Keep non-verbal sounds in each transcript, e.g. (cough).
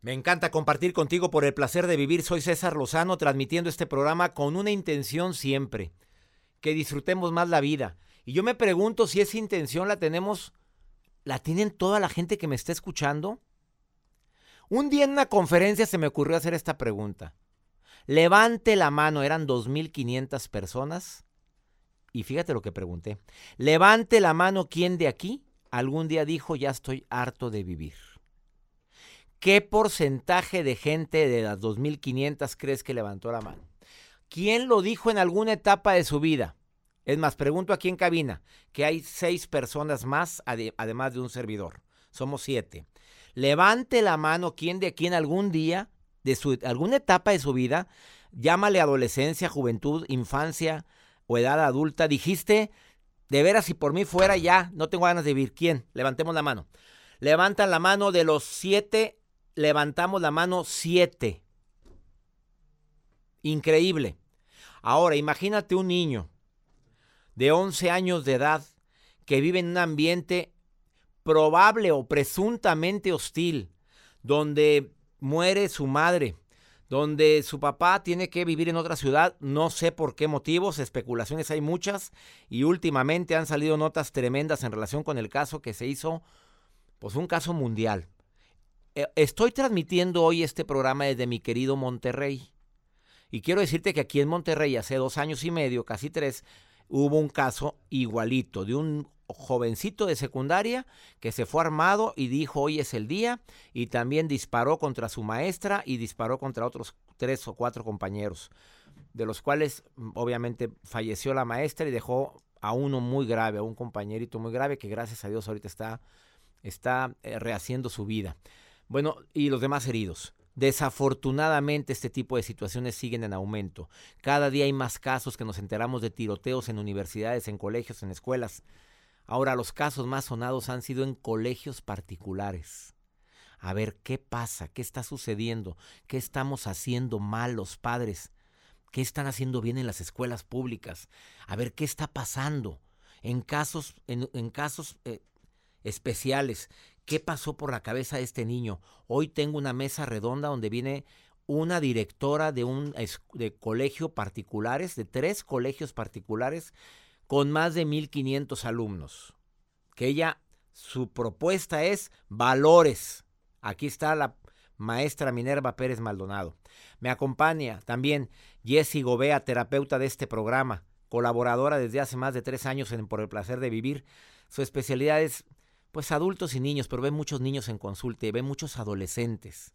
Me encanta compartir contigo por el placer de vivir. Soy César Lozano transmitiendo este programa con una intención siempre, que disfrutemos más la vida. Y yo me pregunto si esa intención la tenemos, la tienen toda la gente que me está escuchando. Un día en una conferencia se me ocurrió hacer esta pregunta. Levante la mano, eran 2.500 personas. Y fíjate lo que pregunté. Levante la mano, ¿quién de aquí algún día dijo, ya estoy harto de vivir? ¿Qué porcentaje de gente de las 2.500 crees que levantó la mano? ¿Quién lo dijo en alguna etapa de su vida? Es más, pregunto aquí en cabina, que hay seis personas más, además de un servidor. Somos siete. Levante la mano quién de aquí en algún día, de su, alguna etapa de su vida, llámale adolescencia, juventud, infancia o edad adulta, dijiste, de veras, si por mí fuera ya, no tengo ganas de vivir. ¿Quién? Levantemos la mano. Levantan la mano de los siete levantamos la mano siete. Increíble. Ahora, imagínate un niño de 11 años de edad que vive en un ambiente probable o presuntamente hostil, donde muere su madre, donde su papá tiene que vivir en otra ciudad, no sé por qué motivos, especulaciones hay muchas y últimamente han salido notas tremendas en relación con el caso que se hizo, pues un caso mundial. Eh, estoy transmitiendo hoy este programa desde mi querido Monterrey. Y quiero decirte que aquí en Monterrey hace dos años y medio, casi tres, hubo un caso igualito de un jovencito de secundaria que se fue armado y dijo hoy es el día y también disparó contra su maestra y disparó contra otros tres o cuatro compañeros, de los cuales mm, obviamente falleció la maestra y dejó a uno muy grave, a un compañerito muy grave que gracias a Dios ahorita está, está eh, rehaciendo su vida. Bueno, y los demás heridos. Desafortunadamente este tipo de situaciones siguen en aumento. Cada día hay más casos que nos enteramos de tiroteos en universidades, en colegios, en escuelas. Ahora los casos más sonados han sido en colegios particulares. A ver, ¿qué pasa? ¿Qué está sucediendo? ¿Qué estamos haciendo mal los padres? ¿Qué están haciendo bien en las escuelas públicas? A ver, ¿qué está pasando? En casos, en, casos eh, especiales, ¿Qué pasó por la cabeza de este niño? Hoy tengo una mesa redonda donde viene una directora de un de colegio particulares, de tres colegios particulares, con más de 1.500 alumnos. Que ella, su propuesta es valores. Aquí está la maestra Minerva Pérez Maldonado. Me acompaña también Jessie Gobea, terapeuta de este programa, colaboradora desde hace más de tres años en Por el Placer de Vivir. Su especialidad es pues adultos y niños, pero ve muchos niños en consulta y ve muchos adolescentes.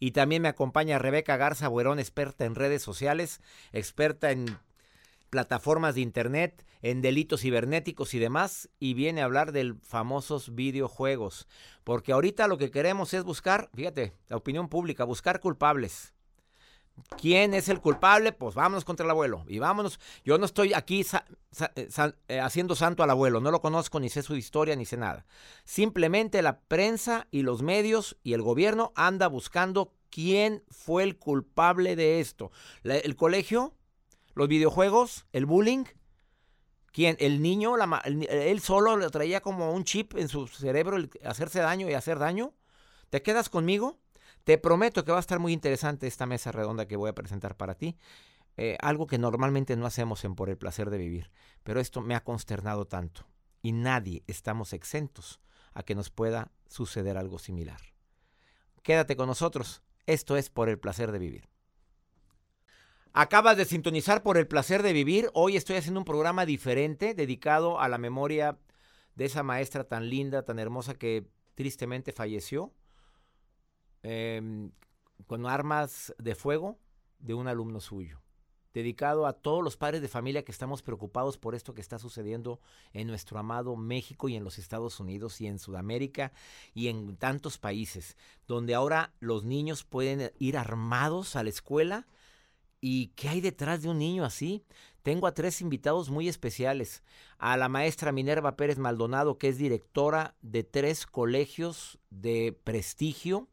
Y también me acompaña Rebeca Garza Buerón, experta en redes sociales, experta en plataformas de internet, en delitos cibernéticos y demás, y viene a hablar de famosos videojuegos. Porque ahorita lo que queremos es buscar, fíjate, la opinión pública, buscar culpables. ¿Quién es el culpable? Pues vámonos contra el abuelo. Y vámonos. Yo no estoy aquí eh, eh, haciendo santo al abuelo. No lo conozco, ni sé su historia, ni sé nada. Simplemente la prensa y los medios y el gobierno anda buscando quién fue el culpable de esto. el colegio, los videojuegos, el bullying. ¿Quién? El niño, él solo le traía como un chip en su cerebro el hacerse daño y hacer daño. ¿Te quedas conmigo? Te prometo que va a estar muy interesante esta mesa redonda que voy a presentar para ti. Eh, algo que normalmente no hacemos en Por el Placer de Vivir. Pero esto me ha consternado tanto. Y nadie estamos exentos a que nos pueda suceder algo similar. Quédate con nosotros. Esto es Por el Placer de Vivir. Acabas de sintonizar por el placer de vivir. Hoy estoy haciendo un programa diferente dedicado a la memoria de esa maestra tan linda, tan hermosa que tristemente falleció Em, con armas de fuego de un alumno suyo. Dedicado a todos los padres de familia que estamos preocupados por esto que está sucediendo en nuestro amado México y en los Estados Unidos y en Sudamérica y en tantos países, donde ahora los niños pueden ir armados a la escuela. ¿Y qué hay detrás de un niño así? Tengo a tres invitados muy especiales. A la maestra Minerva Pérez Maldonado, que es directora de tres colegios de prestigio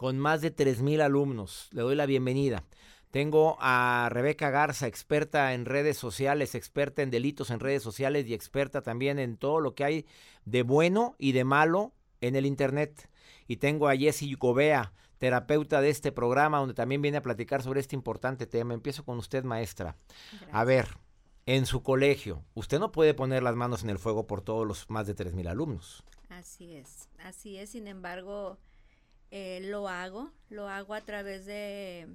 con más de 3.000 alumnos. Le doy la bienvenida. Tengo a Rebeca Garza, experta en redes sociales, experta en delitos en redes sociales y experta también en todo lo que hay de bueno y de malo en el Internet. y tengo a Jessy Gobea, terapeuta de este programa, donde también viene a platicar sobre este importante tema. Empiezo con usted, maestra. A ver, en su colegio, usted no puede poner las manos en el fuego por todos los más de 3.000 alumnos. Así es, así es. Sin embargo, eh, lo hago, lo hago a través de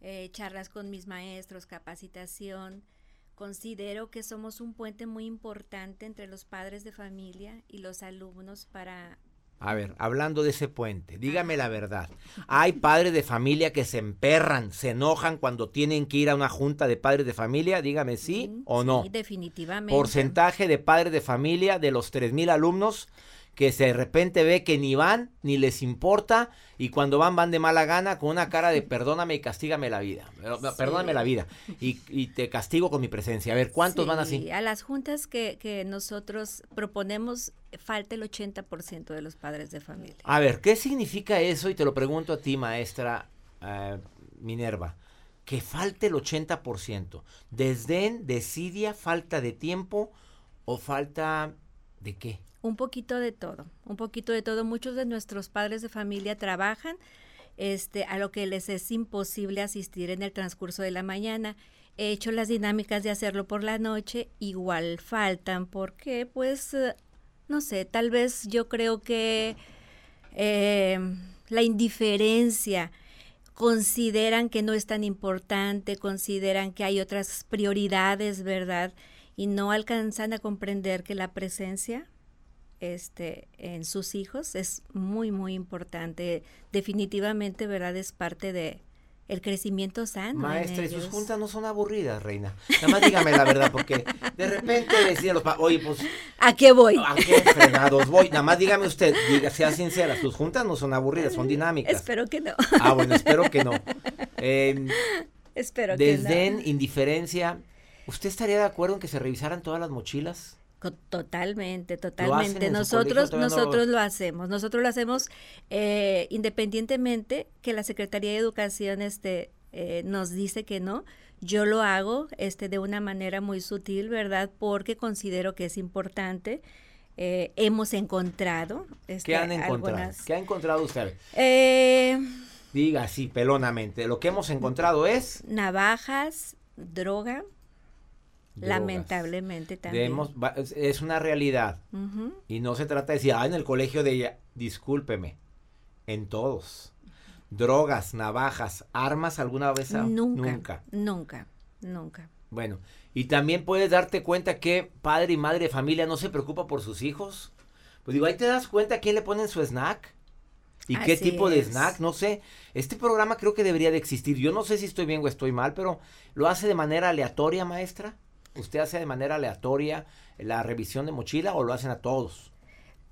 eh, charlas con mis maestros, capacitación. Considero que somos un puente muy importante entre los padres de familia y los alumnos para a ver, hablando de ese puente, dígame la verdad. Hay padres de familia que se emperran, se enojan cuando tienen que ir a una junta de padres de familia. Dígame sí o no. Sí, definitivamente. Porcentaje de padres de familia de los 3.000 alumnos que se de repente ve que ni van, ni les importa, y cuando van, van de mala gana, con una cara de perdóname y castígame la vida. Perdóname la vida. Y, te castigo con mi presencia. A ver, ¿cuántos van así? A las juntas que, que nosotros proponemos, falta el 80% de los padres de familia. A ver, ¿qué significa eso? Y te lo pregunto a ti, maestra eh, Minerva. Que falte el 80%. ¿Desdén, desidia, falta de tiempo o falta de qué? Un poquito de todo, un poquito de todo. Muchos de nuestros padres de familia trabajan, este, a lo que les es imposible asistir en el transcurso de la mañana. He hecho las dinámicas de hacerlo por la noche, igual faltan, porque pues, eh, no sé, tal vez yo creo que eh, la indiferencia, consideran que no es tan importante, consideran que hay otras prioridades, ¿verdad? Y no alcanzan a comprender que la presencia este, en sus hijos es muy, muy importante. Definitivamente, ¿verdad? Es parte de el crecimiento sano. Maestra, y sus juntas no son aburridas, reina. Nada más dígame la verdad, porque de repente decían los oye, pues... ¿A qué voy? ¿A qué frenados voy? Nada más dígame usted, diga, sea sincera, sus juntas no son aburridas, son dinámicas. Espero que no. Ah, bueno, espero que no. Eh, espero que no. Desdén, indiferencia. ¿Usted estaría de acuerdo en que se revisaran todas las mochilas? Totalmente, totalmente. Nosotros, nosotros lo... hacemos. Nosotros lo hacemos eh, independientemente que la Secretaría de Educación este, eh, nos dice que no. Yo lo hago este, de una manera muy sutil, ¿verdad? Porque considero que es importante. Eh, hemos encontrado. Este, ¿Qué han encontrado? ¿Qué ha encontrado usted? Diga así, pelonamente. Lo que hemos encontrado es. Navajas, droga, Lamentablemente también. es una realidad. Y no se trata de decir, ah, en el colegio de ella, discúlpeme, en todos. Drogas, navajas, armas alguna vez. nunca, nunca, nunca, Bueno, y también puedes darte cuenta que padre y madre de familia no se preocupa por sus hijos. Pues digo, ahí te das cuenta a quién le ponen su snack. ¿Y qué tipo de snack? No sé. Este programa creo que debería de existir. Yo no sé si estoy bien o estoy mal, pero ¿lo hace de manera aleatoria, maestra? ¿Usted hace de manera aleatoria la revisión de mochila o lo hacen a todos?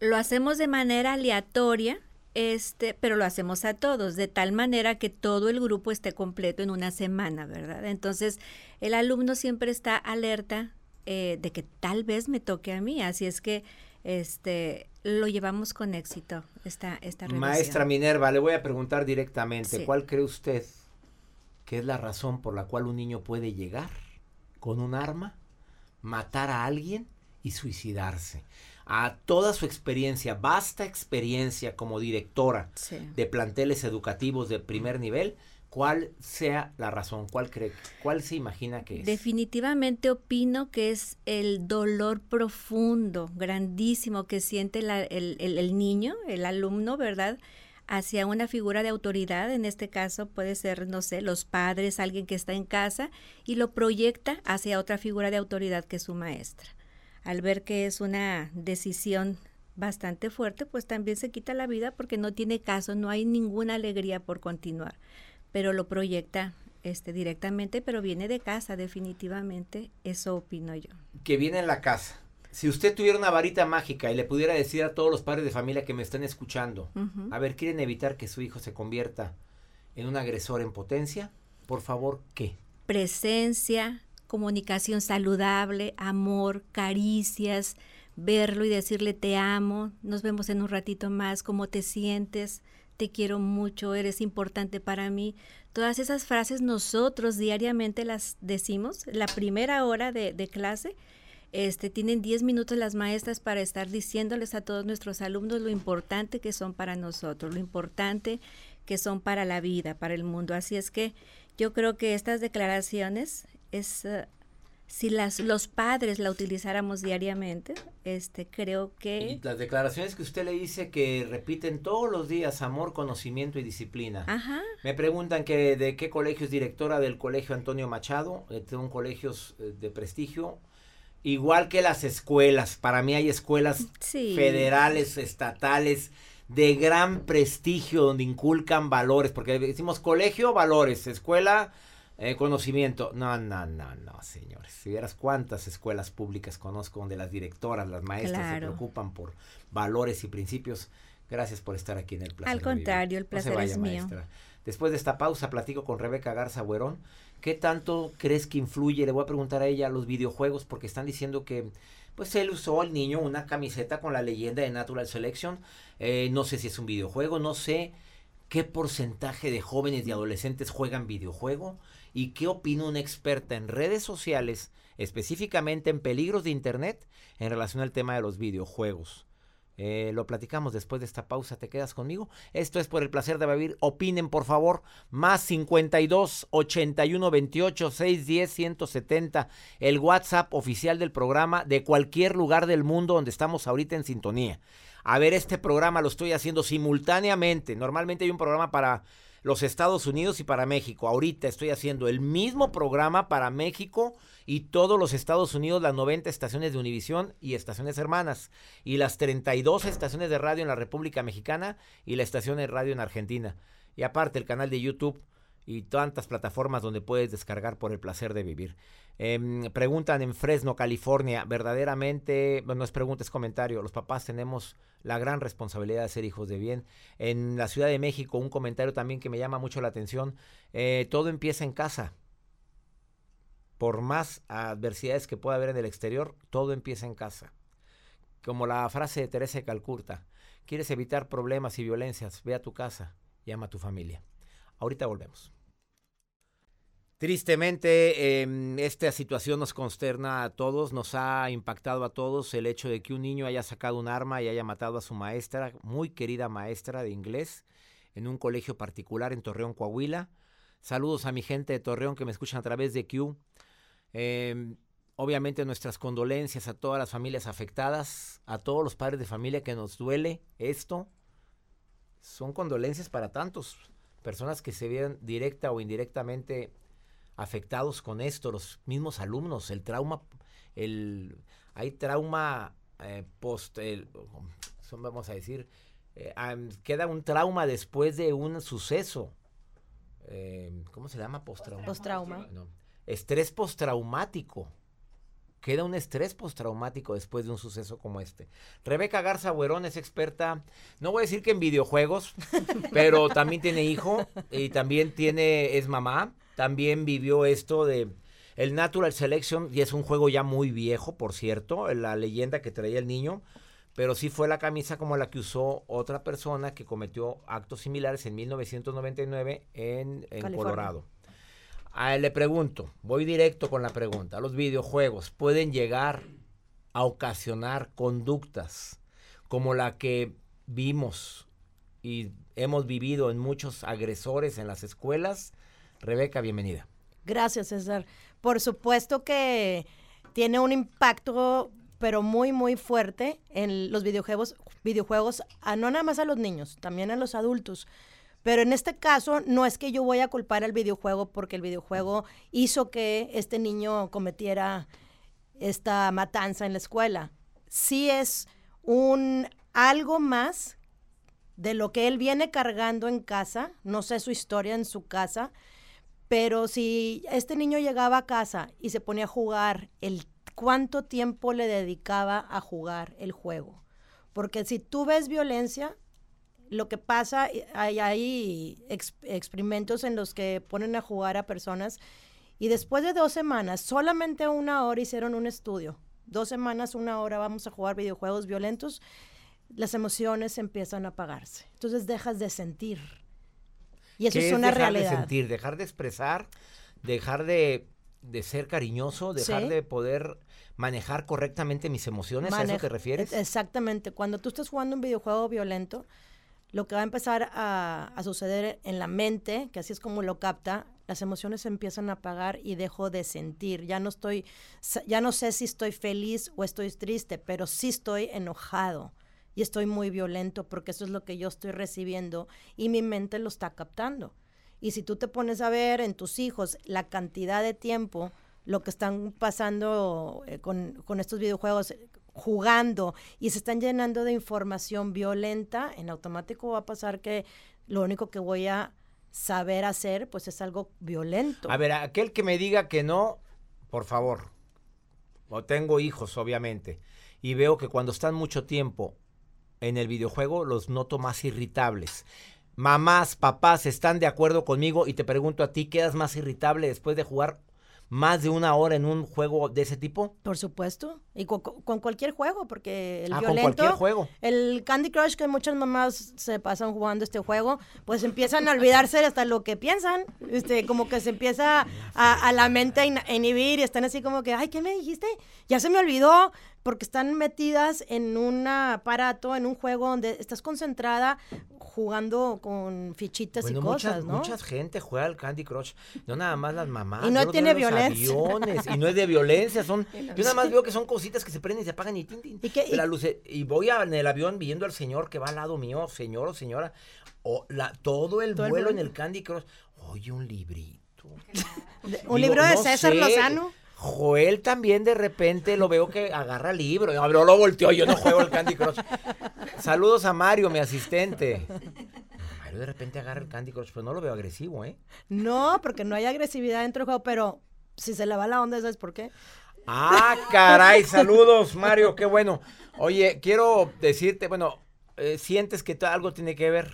Lo hacemos de manera aleatoria, este, pero lo hacemos a todos, de tal manera que todo el grupo esté completo en una semana, ¿verdad? Entonces, el alumno siempre está alerta eh, de que tal vez me toque a mí, así es que este lo llevamos con éxito esta, esta revisión. Maestra Minerva, le voy a preguntar directamente, ¿cuál cree usted que es la razón por la cual un niño puede llegar con un arma, matar a alguien y suicidarse. A toda su experiencia, vasta experiencia como directora de planteles educativos de primer nivel, ¿cuál sea la razón? ¿Cuál cree? ¿Cuál se imagina que es? Definitivamente opino que es el dolor profundo, grandísimo que siente el, el niño, el alumno, ¿verdad? Hacia una figura de autoridad, en este caso puede ser, no sé, los padres, alguien que está en casa, y lo proyecta hacia otra figura de autoridad que es su maestra. Al ver que es una decisión bastante fuerte, pues también se quita la vida porque no tiene caso, no hay ninguna alegría por continuar, pero lo proyecta este directamente, pero viene de casa definitivamente, eso opino yo. Que viene en la casa si usted tuviera una varita mágica y le pudiera decir a todos los padres de familia que me están escuchando, a ver, quieren evitar que su hijo se convierta en un agresor en potencia, por favor, ¿qué? Presencia, comunicación saludable, amor, caricias, verlo y decirle te amo, nos vemos en un ratito más, cómo te sientes, te quiero mucho, eres importante para mí. Todas esas frases nosotros diariamente las decimos la primera hora de, de clase Este, tienen 10 minutos las maestras para estar diciéndoles a todos nuestros alumnos lo importante que son para nosotros, lo importante que son para la vida, para el mundo. Así es que yo creo que estas declaraciones es eh, si las, los padres la utilizáramos diariamente, este, creo que... Y las declaraciones que usted le dice que repiten todos los días, amor, conocimiento y disciplina. Ajá. Me preguntan que de qué colegio es directora del colegio Antonio Machado, de un colegio eh, de prestigio. Igual que las escuelas, para mí hay escuelas federales, estatales, de gran prestigio, donde inculcan valores, porque decimos colegio, valores, escuela, eh, conocimiento. No, no, no, no, señores. Si vieras cuántas escuelas públicas conozco donde las directoras, las maestras se preocupan por valores y principios. Gracias por estar aquí en el placer. Al contrario, el placer es mío. Después de esta pausa platico con Rebeca Garza Buerón. ¿Qué tanto crees que influye? Le voy a preguntar a ella los videojuegos porque están diciendo que pues él usó al niño una camiseta con la leyenda de Natural Selection. Eh, no sé si es un videojuego, no sé qué porcentaje de jóvenes y adolescentes juegan videojuego. ¿Y qué opina una experta en redes sociales, específicamente en peligros de Internet, en relación al tema de los videojuegos? Eh, lo platicamos después de esta pausa. ¿Te quedas conmigo? Esto es por el placer de vivir. Opinen, por favor. Más 52 81 28 610 170. El WhatsApp oficial del programa de cualquier lugar del mundo donde estamos ahorita en sintonía. A ver, este programa lo estoy haciendo simultáneamente. Normalmente hay un programa para los Estados Unidos y para México. Ahorita estoy haciendo el mismo programa para México y todos los Estados Unidos, las 90 estaciones de Univisión y estaciones hermanas, y las 32 estaciones de radio en la República Mexicana y la estación de radio en Argentina. Y aparte el canal de YouTube y tantas plataformas donde puedes descargar por el placer de vivir. Em, preguntan en Fresno, California, verdaderamente, no es pregunta, es comentario, los papás tenemos la gran responsabilidad de ser hijos de bien. En la Ciudad de México, un comentario también que me llama mucho la atención, eh, todo empieza en casa. Por más adversidades que pueda haber en el exterior, todo empieza en casa. Como la frase de Teresa de Calcurta, quieres evitar problemas y violencias, ve a tu casa y ama a tu familia. Ahorita volvemos. Tristemente, em, esta situación nos consterna a todos, nos ha impactado a todos el hecho de que un niño haya sacado un arma y haya matado a su maestra, muy querida maestra de inglés, en un colegio particular en Torreón, Coahuila. Saludos a mi gente de Torreón que me escuchan a través de Q. Em, obviamente nuestras condolencias a todas las familias afectadas, a todos los padres de familia que nos duele esto. Son condolencias para tantos personas que se vieron directa o indirectamente afectados con esto, los mismos alumnos, el trauma, el, hay trauma eh, post, vamos a decir, eh, queda un trauma después de un suceso. Eh, ¿Cómo se llama? Post-trauma. Post-trauma. Estrés postraumático. Queda un estrés postraumático después de un suceso como este. Rebeca Garza Buerón es experta, no voy a decir que en videojuegos, (laughs) pero también tiene hijo y también tiene, es mamá también vivió esto de el Natural Selection, y es un juego ya muy viejo, por cierto, la leyenda que traía el niño, pero sí fue la camisa como la que usó otra persona que cometió actos similares en 1999 en, en Colorado. A él le pregunto, voy directo con la pregunta, ¿los videojuegos pueden llegar a ocasionar conductas como la que vimos y hemos vivido en muchos agresores en las escuelas? Rebeca, bienvenida. Gracias, César. Por supuesto que tiene un impacto, pero muy, muy fuerte en los videojuegos, videojuegos, no nada más a los niños, también a los adultos. Pero en este caso no es que yo voy a culpar al videojuego porque el videojuego hizo que este niño cometiera esta matanza en la escuela. Sí es un algo más de lo que él viene cargando en casa, no sé su historia en su casa, pero si este niño llegaba a casa y se ponía a jugar, el cuánto tiempo le dedicaba a jugar el juego. Porque si tú ves violencia, lo que pasa, eh, hay, hay experimentos en los que ponen a jugar a personas y después de dos semanas, solamente una hora hicieron un estudio. Dos semanas, una hora vamos a jugar videojuegos violentos, las emociones empiezan a apagarse. Entonces dejas de sentir y eso es, una dejar realidad. de sentir, dejar de expresar, dejar de, ser cariñoso, dejar de poder manejar correctamente mis emociones, ¿a eso te refieres? Exactamente. Cuando tú estás jugando un videojuego violento, lo que va a empezar a, a suceder en la mente, que así es como lo capta, las emociones se empiezan a apagar y dejo de sentir. Ya no estoy, ya no sé si estoy feliz o estoy triste, pero sí estoy enojado estoy muy violento porque eso es lo que yo estoy recibiendo y mi mente lo está captando. Y si tú te pones a ver en tus hijos la cantidad de tiempo, lo que están pasando eh, con, con estos videojuegos, jugando y se están llenando de información violenta, en automático va a pasar que lo único que voy a saber hacer, pues es algo violento. A ver, aquel que me diga que no, por favor. O tengo hijos, obviamente. Y veo que cuando están mucho tiempo en el videojuego, los noto más irritables. Mamás, papás, ¿están de acuerdo conmigo? Y te pregunto a ti, ¿quedas más irritable después de jugar más de una hora en un juego de ese tipo? Por supuesto. Y con, cualquier juego, porque el Ah, con violento. cualquier juego. El Candy Crush, que muchas mamás se pasan jugando este juego, pues empiezan a olvidarse hasta lo que piensan. Este, como que se empieza a, a la mente a inhibir y están así como que, ay, ¿qué me dijiste? Ya se me olvidó. Porque están metidas en un aparato, en un juego donde estás concentrada jugando con fichitas Bueno, y cosas, muchas, ¿no? mucha gente juega al Candy Crush. No nada más las mamás. Y no tiene violencia. aviones, y no es de violencia, son. (laughs) Yo nada más veo que son cositas que se prenden y se apagan y tin, tin. ¿Y qué- y- la luce- y voy a- en el avión viendo al señor que va al lado mío, señor o señora. O la, todo el Todo el vuelo en el Candy Crush. Oye, un librito. (laughs) Digo, un libro de no César sé, Lozano. Joel también de repente lo veo que agarra libro. No, lo volteó, yo no juego al Candy Crush. Saludos a Mario, mi asistente. Mario de repente agarra el Candy Crush, pero no lo veo agresivo, ¿eh? No, porque no hay agresividad dentro del juego, pero si se le va la onda, ¿sabes por qué? Ah, caray, saludos, Mario, qué bueno. Oye, quiero decirte, bueno, eh, ¿sientes que algo tiene que ver?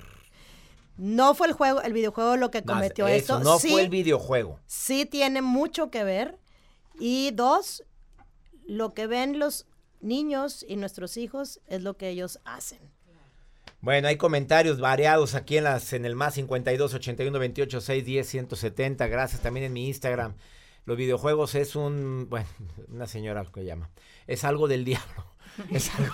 No fue el juego, el videojuego lo que No, cometió eso, esto. no sí, fue el videojuego. sí tiene mucho que ver. Y dos, lo que ven los niños y nuestros hijos es lo que ellos hacen. Bueno, hay comentarios variados aquí en las en el más 52 81 28 6 10 170. Gracias también en mi Instagram. Los videojuegos es un, bueno, una señora que llama. Es algo del (laughs) diablo. (laughs) Es algo.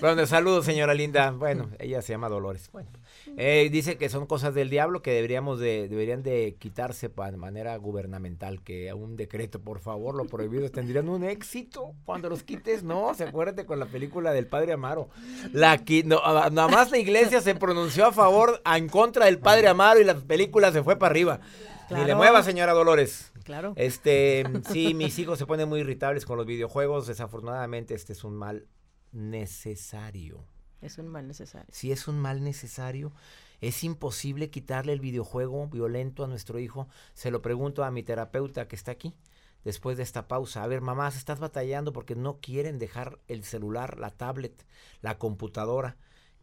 bueno, saludos, señora linda. Bueno, ella se llama Dolores. Bueno, eh, dice que son cosas del diablo que deberíamos de, deberían de quitarse de manera gubernamental, que un decreto, por favor, lo prohibido tendrían un éxito cuando los quites. No, se acuérdate con la película del Padre Amaro. La no, nada más la iglesia se pronunció a favor, en contra del Padre Amaro y la película se fue para arriba. Ni le mueva, señora Dolores. Claro. Este, sí, mis hijos se ponen muy irritables con los videojuegos. Desafortunadamente, este es un mal necesario. Es un mal necesario. Si es un mal necesario, es imposible quitarle el videojuego violento a nuestro hijo. Se lo pregunto a mi terapeuta que está aquí después de esta pausa. A ver, mamás, estás batallando porque no quieren dejar el celular, la tablet, la computadora.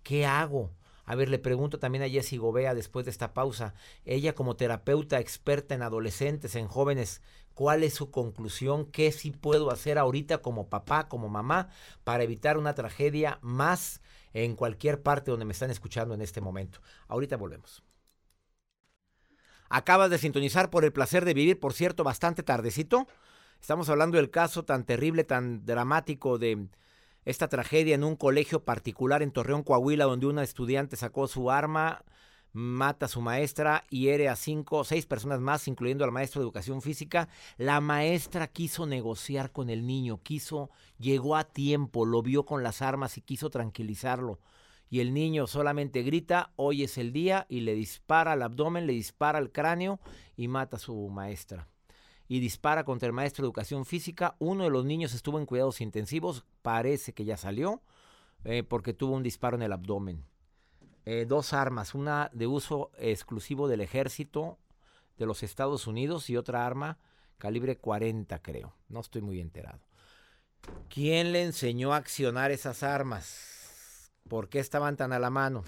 ¿Qué hago? A ver, le pregunto también a Jessie Gobea después de esta pausa. Ella como terapeuta experta en adolescentes, en jóvenes, ¿cuál es su conclusión? ¿Qué sí puedo hacer ahorita como papá, como mamá, para evitar una tragedia más en cualquier parte donde me están escuchando en este momento? Ahorita volvemos. Acabas de sintonizar por el placer de vivir, por cierto, bastante tardecito. Estamos hablando del caso tan terrible, tan dramático de esta tragedia en un colegio particular en Torreón, Coahuila, donde una estudiante sacó su arma, mata a su maestra hiere a cinco o seis personas más, incluyendo al maestro de educación física. La maestra quiso negociar con el niño, quiso, llegó a tiempo, lo vio con las armas y quiso tranquilizarlo. Y el niño solamente grita, hoy es el día, y le dispara al abdomen, le dispara al cráneo y mata a su maestra y dispara contra el maestro de educación física. Uno de los niños estuvo en cuidados intensivos, parece que ya salió, eh, porque tuvo un disparo en el abdomen. Eh, dos armas, una de uso exclusivo del ejército de los Estados Unidos y otra arma calibre 40, creo. No estoy muy enterado. ¿Quién le enseñó a accionar esas armas? ¿Por qué estaban tan a la mano?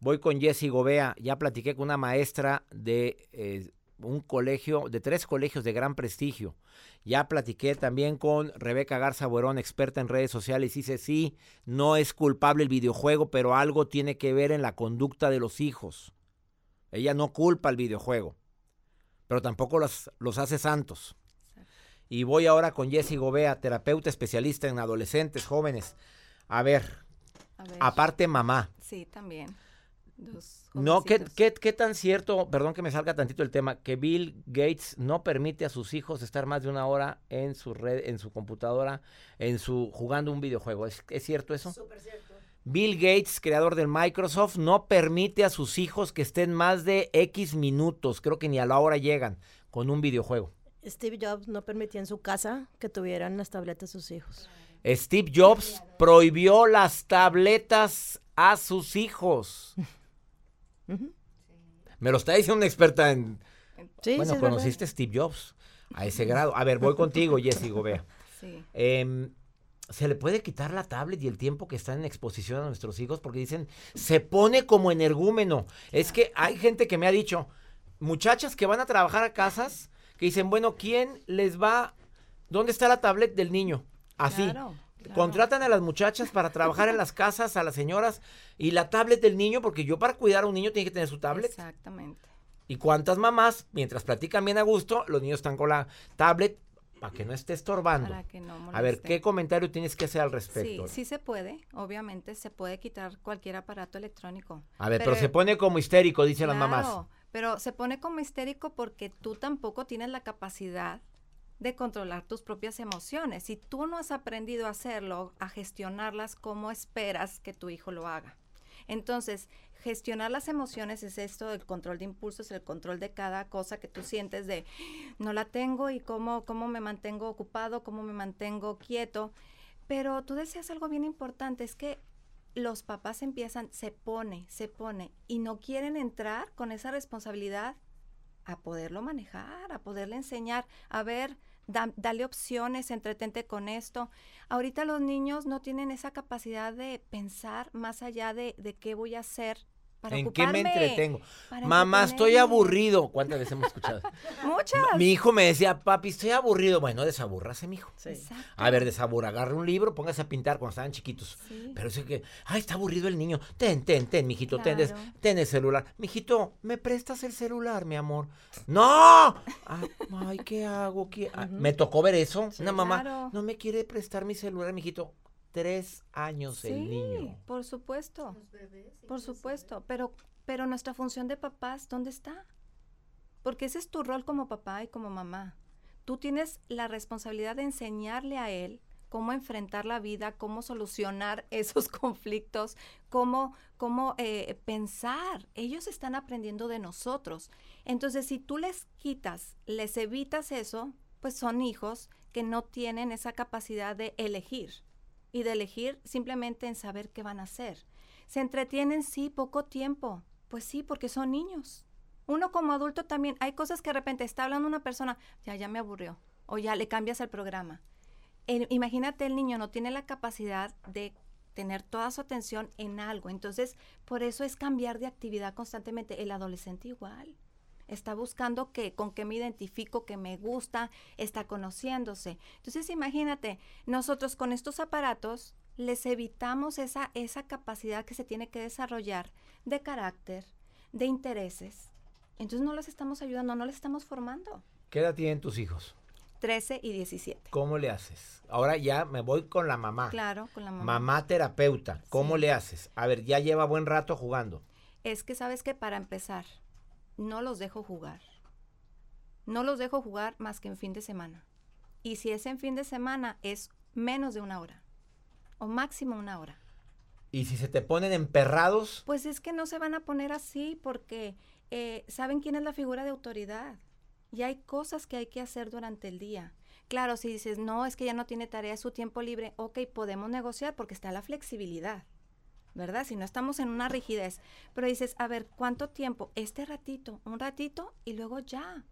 Voy con Jessy Gobea. Ya platiqué con una maestra de eh, un colegio, de tres colegios de gran prestigio. Ya platiqué también con Rebeca Garza Buerón, experta en redes sociales. Dice, sí, no es culpable el videojuego, pero algo tiene que ver en la conducta de los hijos. Ella no culpa al videojuego, pero tampoco los, los hace santos. Y voy ahora con Jessy Gobea, terapeuta especialista en adolescentes, jóvenes. A ver, A ver. aparte mamá. Sí, también. Dos No, ¿qué, qué, qué tan cierto, perdón que me salga tantito el tema, que Bill Gates no permite a sus hijos estar más de una hora en su red, en su computadora, en su jugando un videojuego? ¿Es, es cierto eso? Súper cierto. Bill Gates, creador de Microsoft, no permite a sus hijos que estén más de X minutos, creo que ni a la hora llegan, con un videojuego. Steve Jobs no permitía en su casa que tuvieran las tabletas sus hijos. Steve Jobs prohibió las tabletas a sus hijos. (laughs) Me lo está diciendo una experta en... Sí, bueno, sí, conociste a Steve Jobs a ese grado. A ver, voy contigo, Jessy Gobea. (laughs) Sí. Em, ¿Se le puede quitar la tablet y el tiempo que están en exposición a nuestros hijos? Porque dicen, se pone como energúmeno. Es que hay gente que me ha dicho, muchachas que van a trabajar a casas, que dicen, bueno, ¿quién les va? ¿Dónde está la tablet del niño? Así. Claro, claro. Contratan a las muchachas para trabajar en las casas, a las señoras, y la tablet del niño, porque yo para cuidar a un niño tiene que tener su tablet. Exactamente. ¿Y cuántas mamás, mientras platican bien a gusto, los niños están con la tablet para que no esté estorbando? Para que no A ver, moleste. ¿qué comentario tienes que hacer al Sí, respecto? sí se puede, obviamente se puede quitar cualquier aparato electrónico. A ver, pero, Pero- se pone como histérico, dicen las mamás. Pero se pone como histérico porque tú tampoco tienes la capacidad de controlar tus propias emociones. Si tú no has aprendido a hacerlo, a gestionarlas, ¿cómo esperas que tu hijo lo haga? Entonces, gestionar las emociones es esto, el control de impulsos, el control de cada cosa que tú sientes de no la tengo y cómo, cómo me mantengo ocupado, cómo me mantengo quieto. Pero tú decías algo bien importante, es que los papás empiezan, se pone, se pone, y no quieren entrar con esa responsabilidad a poderlo manejar, a poderle enseñar, a ver, da- dale opciones, entretente con esto. Ahorita los niños no tienen esa capacidad de pensar más allá de, de qué voy a hacer para ¿En qué me entretengo? para Mamá, estoy aburrido. ¿Cuántas veces hemos escuchado? (laughs) Muchas. Mi hijo me decía, papi, estoy aburrido. Bueno, desaburrase, mijo. Sí. Exacto. A ver, desaburra, agarre un libro, póngase a pintar cuando estaban chiquitos. Sí. Pero es que, ay, está aburrido el niño. Ten, ten, ten, mijito, ten, des- Claro. ten el celular. Mijito, ¿me prestas el celular, mi amor? (laughs) ¡No! Ah, ay, ¿qué hago? ¿Qué- ah, Me tocó ver eso. Una mamá, Claro. no me quiere prestar mi celular, mijito. Tres años Sí, el niño. por supuesto. Por supuesto, pero pero nuestra función de papás, ¿dónde está? Porque ese es tu rol como papá y como mamá. Tú tienes la responsabilidad de enseñarle a él cómo enfrentar la vida, cómo solucionar (laughs) esos conflictos, cómo, cómo eh, pensar. Ellos están aprendiendo de nosotros. Entonces, si tú les quitas, les evitas eso, pues son hijos que no tienen esa capacidad de elegir y de elegir simplemente en saber qué van a hacer. Se entretienen, sí, poco tiempo. Pues sí, porque son niños. Uno como adulto también, hay cosas que de repente está hablando una persona, ya, ya me aburrió, o ya le cambias el programa. Imagínate, el niño no tiene la capacidad de tener toda su atención en algo. Entonces, por eso es cambiar de actividad constantemente. El adolescente igual. Está buscando que, con qué me identifico, que me gusta, está conociéndose. Entonces, imagínate, nosotros con estos aparatos les evitamos esa, esa capacidad que se tiene que desarrollar de carácter, de intereses. Entonces no les estamos ayudando, no les estamos formando. ¿Qué edad tienen tus hijos? 13 y 17. ¿Cómo le haces? Ahora ya me voy con la mamá. Claro, con la mamá. Mamá terapeuta, ¿cómo Sí. le haces? A ver, ya lleva buen rato jugando. Es que sabes que para empezar, no los dejo jugar. No los dejo jugar más que en fin de semana. Y si es en fin de semana, es menos de una hora. O máximo una hora. Y si se te ponen emperrados, Pues es que no se van a poner así porque eh, saben quién es la figura de autoridad. Y hay cosas que hay que hacer durante el día. Claro, si dices, no, es que ya no tiene tarea, es su tiempo libre, ok, podemos negociar porque está la flexibilidad, ¿verdad? Si no estamos en una rigidez. Pero dices, a ver, ¿cuánto tiempo? Este ratito, un ratito y luego ya.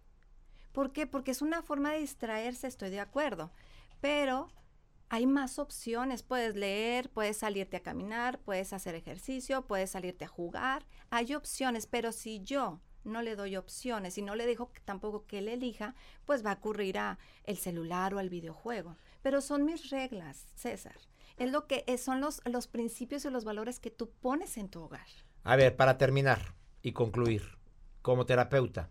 ¿Por qué? Porque es una forma de distraerse, estoy de acuerdo. Pero hay más opciones. Puedes leer, puedes salirte a caminar, puedes hacer ejercicio, puedes salirte a jugar. Hay opciones, pero si yo no le doy opciones y no le que- tampoco que él elija, pues va a ocurrir a el celular o al videojuego. Pero son mis reglas, César. Es lo que es- son los, los principios y los valores que tú pones en tu hogar. a ver, para terminar y concluir, como terapeuta,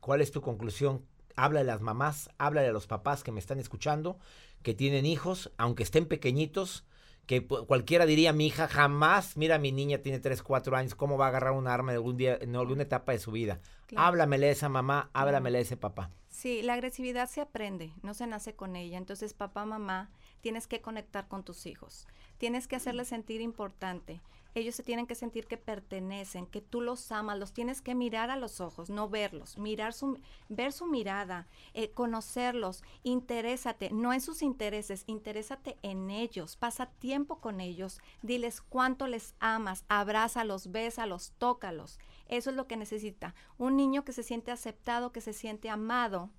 ¿cuál es tu conclusión háblale a las mamás, háblale a los papás que me están escuchando, que tienen hijos, aunque estén pequeñitos, que cualquiera diría, mi hija jamás, mira, mi niña tiene 3, 4 años, ¿cómo va a agarrar un arma en, algún día, en alguna etapa de su vida? Háblamele a esa mamá, háblamele a ese papá. Sí, la agresividad se aprende, no se nace con ella. Entonces, papá, mamá, tienes que conectar con tus hijos. Tienes que hacerles sentir importante ellos se tienen que sentir que pertenecen, que tú los amas, los tienes que mirar a los ojos, no verlos, mirar su, ver su mirada, eh, conocerlos, interésate, no en sus intereses, interésate en ellos, pasa tiempo con ellos, diles cuánto les amas, abrázalos, bésalos, tócalos. Eso es lo que necesita. Un niño que se siente aceptado, que se siente amado,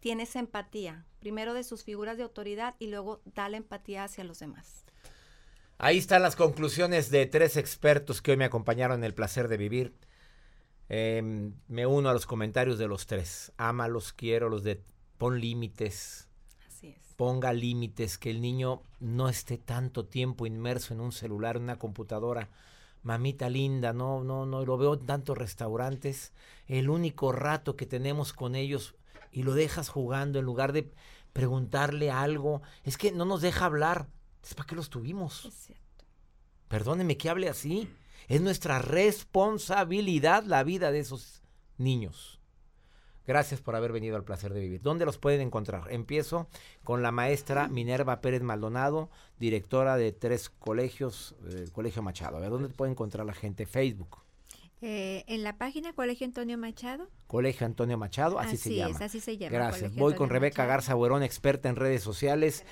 tiene esa empatía, primero de sus figuras de autoridad y luego da la empatía hacia los demás. Ahí están las conclusiones de tres expertos que hoy me acompañaron en el placer de vivir. Em, me uno a los comentarios de los tres. Ámalos, quiero los de pon límites. Así es. Ponga límites, que el niño no esté tanto tiempo inmerso en un celular, en una computadora. Mamita linda, no, no, no, lo veo en tantos restaurantes. El único rato que tenemos con ellos y lo dejas jugando en lugar de preguntarle algo. Es que no nos deja hablar ¿para qué los tuvimos? Es cierto. Perdóneme que hable así. Es nuestra responsabilidad la vida de esos niños. Gracias por haber venido al placer de vivir. ¿Dónde los pueden encontrar? Empiezo con la maestra Minerva Pérez Maldonado, directora de tres colegios, del Colegio Machado. A ver, ¿dónde puede encontrar la gente? Facebook. Eh, en la página Colegio Antonio Machado. Colegio Antonio Machado, así, se llama. Es, así se llama. Gracias. Voy con Rebeca Garza Buerón, experta en redes sociales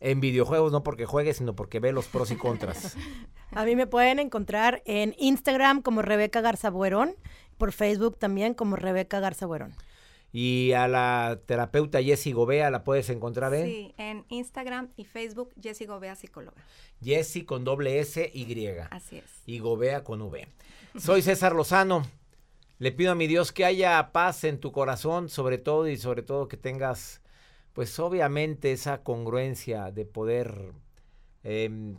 en videojuegos, no porque juegue, sino porque ve los pros y contras. (laughs) A mí me pueden encontrar en Instagram como Rebeca Garza Buerón, por Facebook también como Rebeca Garza Buerón. Y a la terapeuta Jessie Gobea la puedes encontrar en... Sí, en Instagram y Facebook Jessie Gobea Psicóloga. Jessie con doble S Y. Así es. Y Gobea con V. Soy César Lozano. Le pido a mi Dios que haya paz en tu corazón, sobre todo y sobre todo que tengas pues obviamente esa congruencia de poder em,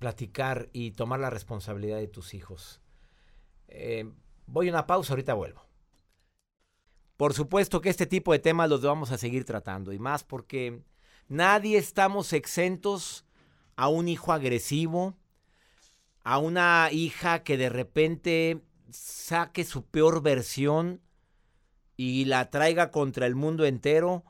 platicar y tomar la responsabilidad de tus hijos. Em, voy a una pausa, ahorita vuelvo. Por supuesto que este tipo de temas los vamos a seguir tratando y más porque nadie estamos exentos a un hijo agresivo, a una hija que de repente saque su peor versión y la traiga contra el mundo entero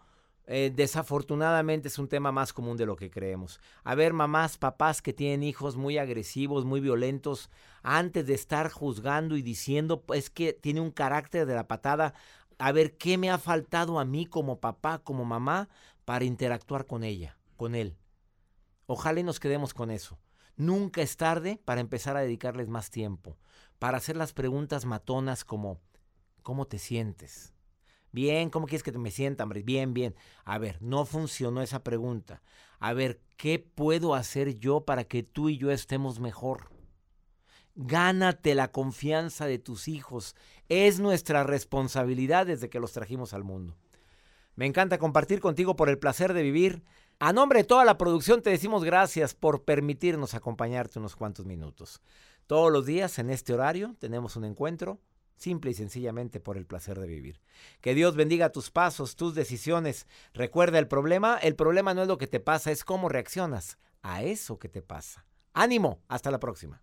eh, desafortunadamente es un tema más común de lo que creemos. A ver, mamás, papás que tienen hijos muy agresivos, muy violentos, antes de estar juzgando y diciendo es que tiene un carácter de la patada, a ver qué me ha faltado a mí como papá, como mamá, para interactuar con ella, con él. Ojalá y nos quedemos con eso. Nunca es tarde para empezar a dedicarles más tiempo, para hacer las preguntas matonas como ¿cómo te sientes? Bien, ¿cómo quieres que me sienta, hombre? Bien, bien. A ver, no funcionó esa pregunta. A ver, ¿qué puedo hacer yo para que tú y yo estemos mejor? Gánate la confianza de tus hijos. Es nuestra responsabilidad desde que los trajimos al mundo. Me encanta compartir contigo por el placer de vivir. A nombre de toda la producción te decimos gracias por permitirnos acompañarte unos cuantos minutos. Todos los días en este horario tenemos un encuentro simple y sencillamente por el placer de vivir. Que Dios bendiga tus pasos, tus decisiones. Recuerda el problema, el problema no es lo que te pasa, es cómo reaccionas a eso que te pasa. Ánimo, hasta la próxima.